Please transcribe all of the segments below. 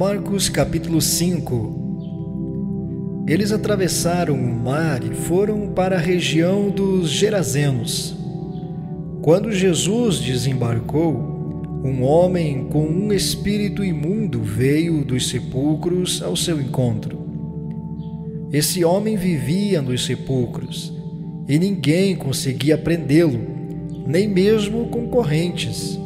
Marcos capítulo 5 Eles atravessaram o mar e foram para a região dos Gerazenos. Quando Jesus desembarcou, um homem com um espírito imundo veio dos sepulcros ao seu encontro. Esse homem vivia nos sepulcros e ninguém conseguia prendê-lo, nem mesmo com correntes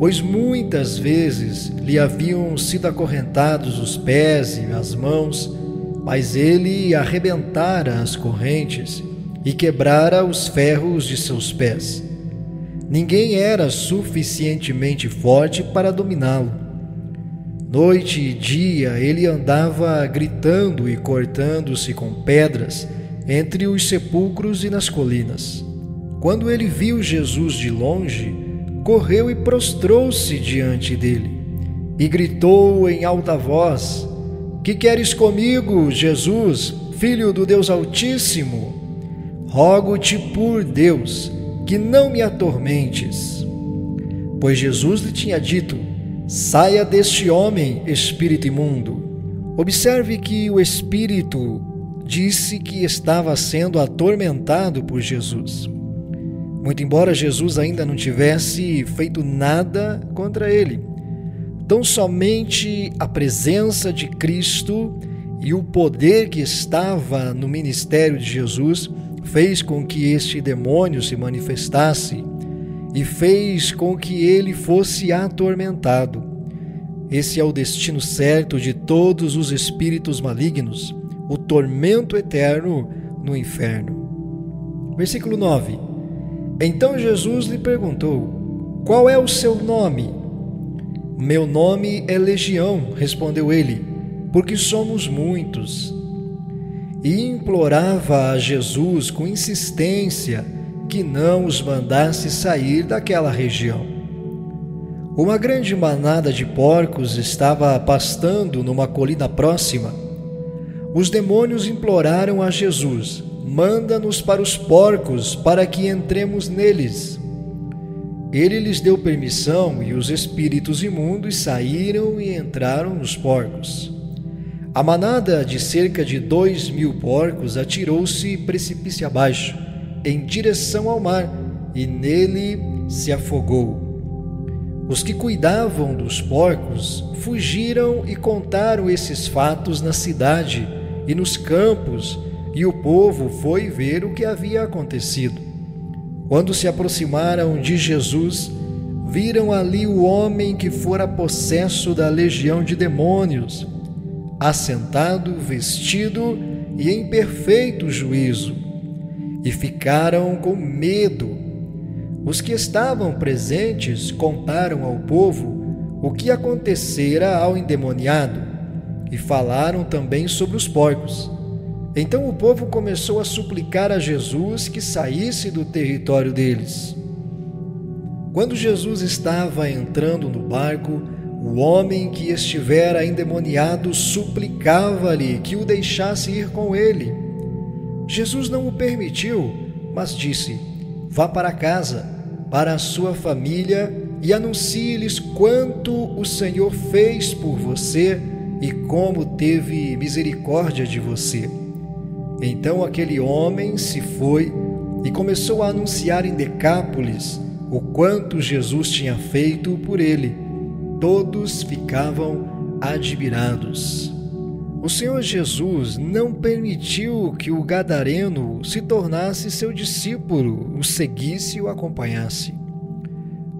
pois muitas vezes lhe haviam sido acorrentados os pés e as mãos, mas ele arrebentara as correntes e quebrara os ferros de seus pés. Ninguém era suficientemente forte para dominá-lo. Noite e dia ele andava gritando e cortando-se com pedras entre os sepulcros e nas colinas. Quando ele viu Jesus de longe, correu e prostrou-se diante dele e gritou em alta voz: Que queres comigo, Jesus, filho do Deus Altíssimo? Rogo-te por Deus que não me atormentes. Pois Jesus lhe tinha dito: Saia deste homem, espírito imundo. Observe que o espírito disse que estava sendo atormentado por Jesus. Muito embora Jesus ainda não tivesse feito nada contra ele. Tão somente a presença de Cristo e o poder que estava no ministério de Jesus fez com que este demônio se manifestasse e fez com que ele fosse atormentado. Esse é o destino certo de todos os espíritos malignos, o tormento eterno no inferno. Versículo 9. Então Jesus lhe perguntou: Qual é o seu nome? Meu nome é Legião, respondeu ele, porque somos muitos. E implorava a Jesus com insistência que não os mandasse sair daquela região. Uma grande manada de porcos estava pastando numa colina próxima. Os demônios imploraram a Jesus: manda-nos para os porcos, para que entremos neles. Ele lhes deu permissão e os espíritos imundos saíram e entraram nos porcos. A manada de cerca de dois mil porcos atirou-se precipício abaixo, em direção ao mar, e nele se afogou. Os que cuidavam dos porcos fugiram e contaram esses fatos na cidade e nos campos e o povo foi ver o que havia acontecido. Quando se aproximaram de Jesus, viram ali o homem que fora possesso da legião de demônios, assentado, vestido e em perfeito juízo, e ficaram com medo. Os que estavam presentes contaram ao povo o que acontecera ao endemoniado e falaram também sobre os porcos. Então o povo começou a suplicar a Jesus que saísse do território deles. Quando Jesus estava entrando no barco, o homem que estivera endemoniado suplicava-lhe que o deixasse ir com ele. Jesus não o permitiu, mas disse: Vá para casa, para a sua família e anuncie-lhes quanto o Senhor fez por você e como teve misericórdia de você. Então aquele homem se foi e começou a anunciar em Decápolis o quanto Jesus tinha feito por ele. Todos ficavam admirados. O Senhor Jesus não permitiu que o gadareno se tornasse seu discípulo, o seguisse e o acompanhasse.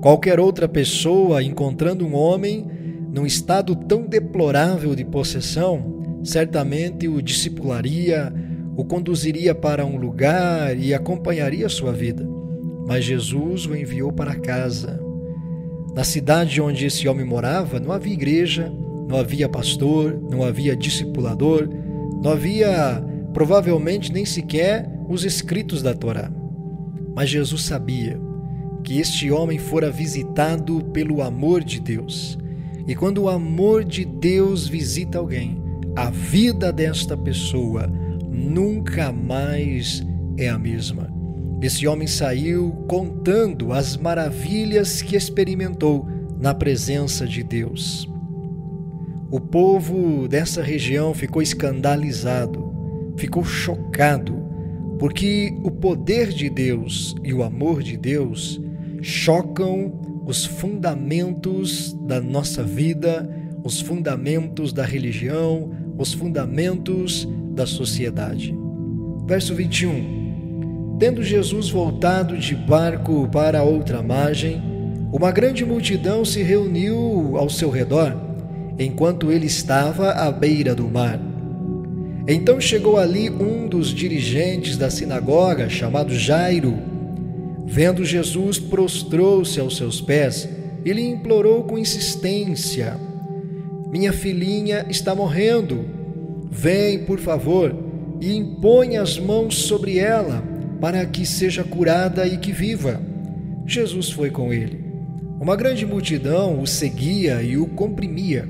Qualquer outra pessoa, encontrando um homem num estado tão deplorável de possessão, certamente o discipularia, o conduziria para um lugar e acompanharia sua vida. Mas Jesus o enviou para casa. Na cidade onde esse homem morava, não havia igreja, não havia pastor, não havia discipulador, não havia provavelmente nem sequer os escritos da Torá. Mas Jesus sabia que este homem fora visitado pelo amor de Deus. E quando o amor de Deus visita alguém, a vida desta pessoa nunca mais é a mesma. Esse homem saiu contando as maravilhas que experimentou na presença de Deus. O povo dessa região ficou escandalizado, ficou chocado, porque o poder de Deus e o amor de Deus chocam os fundamentos da nossa vida, os fundamentos da religião, os fundamentos da sociedade. Verso 21. Tendo Jesus voltado de barco para outra margem, uma grande multidão se reuniu ao seu redor, enquanto ele estava à beira do mar. Então chegou ali um dos dirigentes da sinagoga, chamado Jairo. Vendo Jesus, prostrou-se aos seus pés e lhe implorou com insistência: Minha filhinha está morrendo. Vem, por favor, e impõe as mãos sobre ela, para que seja curada e que viva. Jesus foi com ele. Uma grande multidão o seguia e o comprimia.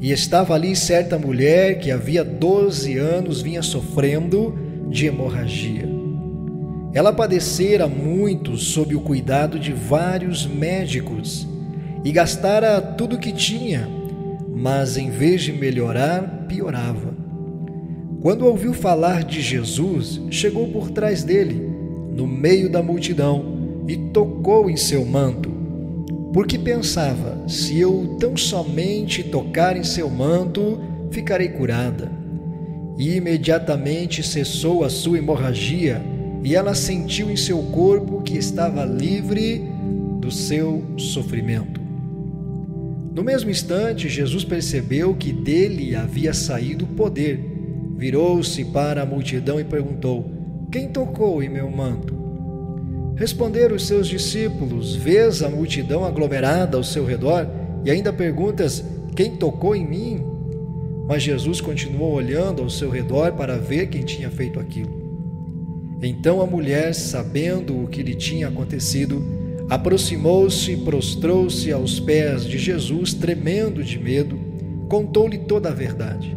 E estava ali certa mulher que havia 12 anos vinha sofrendo de hemorragia. Ela padecera muito sob o cuidado de vários médicos e gastara tudo o que tinha, mas em vez de melhorar, piorava. Quando ouviu falar de Jesus, chegou por trás dele, no meio da multidão, e tocou em seu manto porque pensava: se eu tão somente tocar em seu manto, ficarei curada. E imediatamente cessou a sua hemorragia, e ela sentiu em seu corpo que estava livre do seu sofrimento. No mesmo instante, Jesus percebeu que dele havia saído poder. Virou-se para a multidão e perguntou: Quem tocou em meu manto? Responderam os seus discípulos: Vês a multidão aglomerada ao seu redor e ainda perguntas: Quem tocou em mim? Mas Jesus continuou olhando ao seu redor para ver quem tinha feito aquilo. Então a mulher, sabendo o que lhe tinha acontecido, aproximou-se e prostrou-se aos pés de Jesus, tremendo de medo, contou-lhe toda a verdade.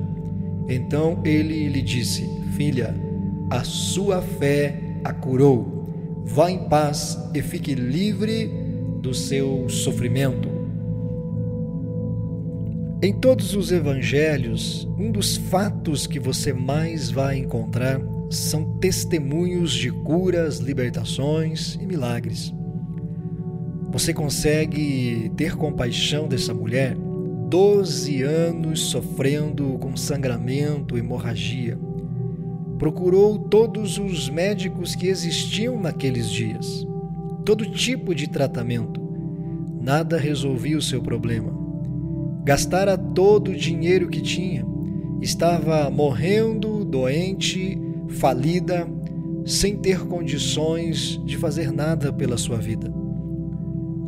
Então ele lhe disse: Filha, a sua fé a curou Vá em paz e fique livre do seu sofrimento. Em todos os evangelhos, um dos fatos que você mais vai encontrar são testemunhos de curas, libertações e milagres. Você consegue ter compaixão dessa mulher? Doze anos sofrendo com sangramento, hemorragia procurou todos os médicos que existiam naqueles dias, todo tipo de tratamento. Nada resolvia o seu problema. Gastara todo o dinheiro que tinha. Estava morrendo, doente, falida, sem ter condições de fazer nada pela sua vida.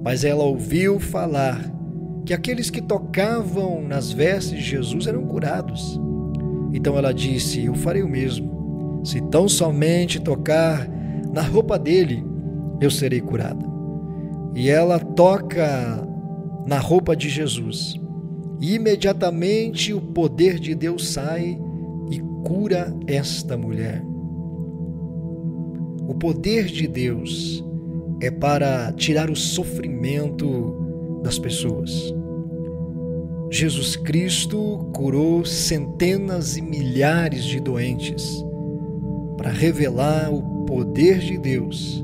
Mas ela ouviu falar que aqueles que tocavam nas vestes de Jesus eram curados. Então ela disse: Eu farei o mesmo. Se tão somente tocar na roupa dele, eu serei curada. E ela toca na roupa de Jesus. E imediatamente o poder de Deus sai e cura esta mulher. O poder de Deus é para tirar o sofrimento das pessoas. Jesus Cristo curou centenas e milhares de doentes para revelar o poder de Deus,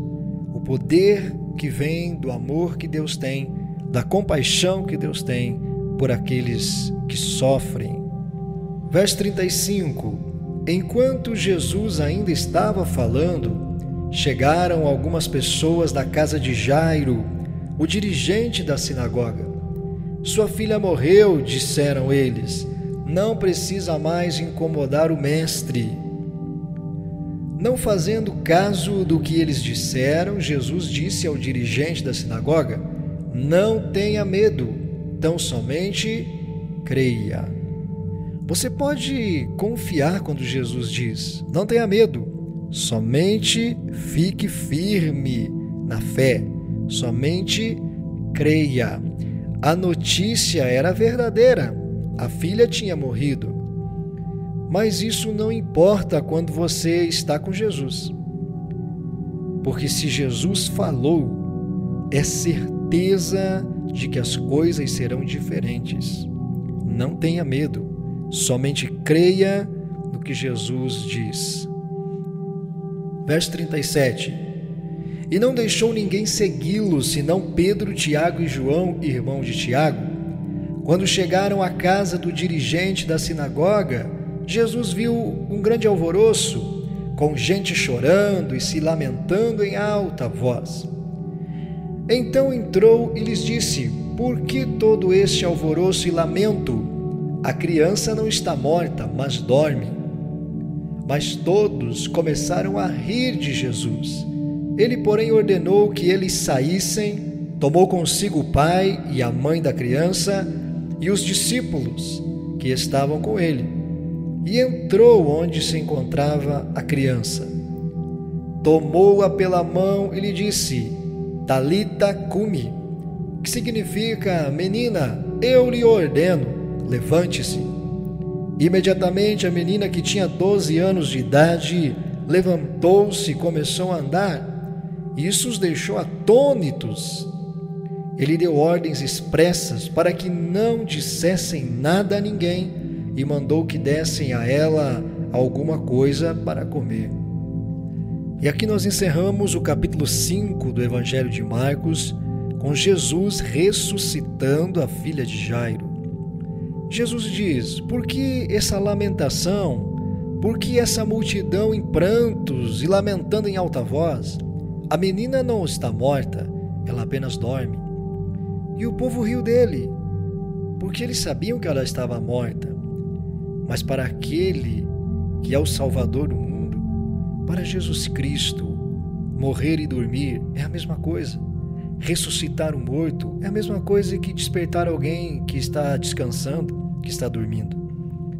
o poder que vem do amor que Deus tem, da compaixão que Deus tem por aqueles que sofrem. Verso 35: Enquanto Jesus ainda estava falando, chegaram algumas pessoas da casa de Jairo, o dirigente da sinagoga. Sua filha morreu, disseram eles. Não precisa mais incomodar o mestre. Não fazendo caso do que eles disseram, Jesus disse ao dirigente da sinagoga: Não tenha medo, tão somente creia. Você pode confiar quando Jesus diz: Não tenha medo, somente fique firme na fé, somente creia. A notícia era verdadeira, a filha tinha morrido. Mas isso não importa quando você está com Jesus. Porque se Jesus falou, é certeza de que as coisas serão diferentes. não tenha medo, somente creia no que Jesus diz. Verso 37. E não deixou ninguém segui-lo, senão Pedro, Tiago e João, irmão de Tiago. Quando chegaram à casa do dirigente da sinagoga, Jesus viu um grande alvoroço, com gente chorando e se lamentando em alta voz. Então entrou e lhes disse: Por que todo este alvoroço e lamento? A criança não está morta, mas dorme. Mas todos começaram a rir de Jesus. Ele, porém, ordenou que eles saíssem, tomou consigo o pai e a mãe da criança e os discípulos que estavam com ele, e entrou onde se encontrava a criança. Tomou-a pela mão e lhe disse: Talita cumi, que significa, menina, eu lhe ordeno, levante-se. Imediatamente a menina que tinha 12 anos de idade levantou-se e começou a andar. Isso os deixou atônitos. Ele deu ordens expressas para que não dissessem nada a ninguém e mandou que dessem a ela alguma coisa para comer. E aqui nós encerramos o capítulo 5 do Evangelho de Marcos, com Jesus ressuscitando a filha de Jairo. Jesus diz: Por que essa lamentação? Por que essa multidão em prantos e lamentando em alta voz? A menina não está morta, ela apenas dorme. E o povo riu dele, porque eles sabiam que ela estava morta. Mas para aquele que é o Salvador do mundo, para Jesus Cristo, morrer e dormir é a mesma coisa. Ressuscitar um morto é a mesma coisa que despertar alguém que está descansando, que está dormindo.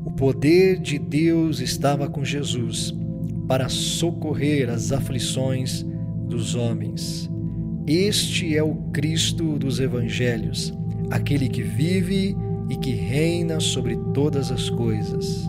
O poder de Deus estava com Jesus para socorrer as aflições dos homens. Este é o Cristo dos Evangelhos, aquele que vive e que reina sobre todas as coisas.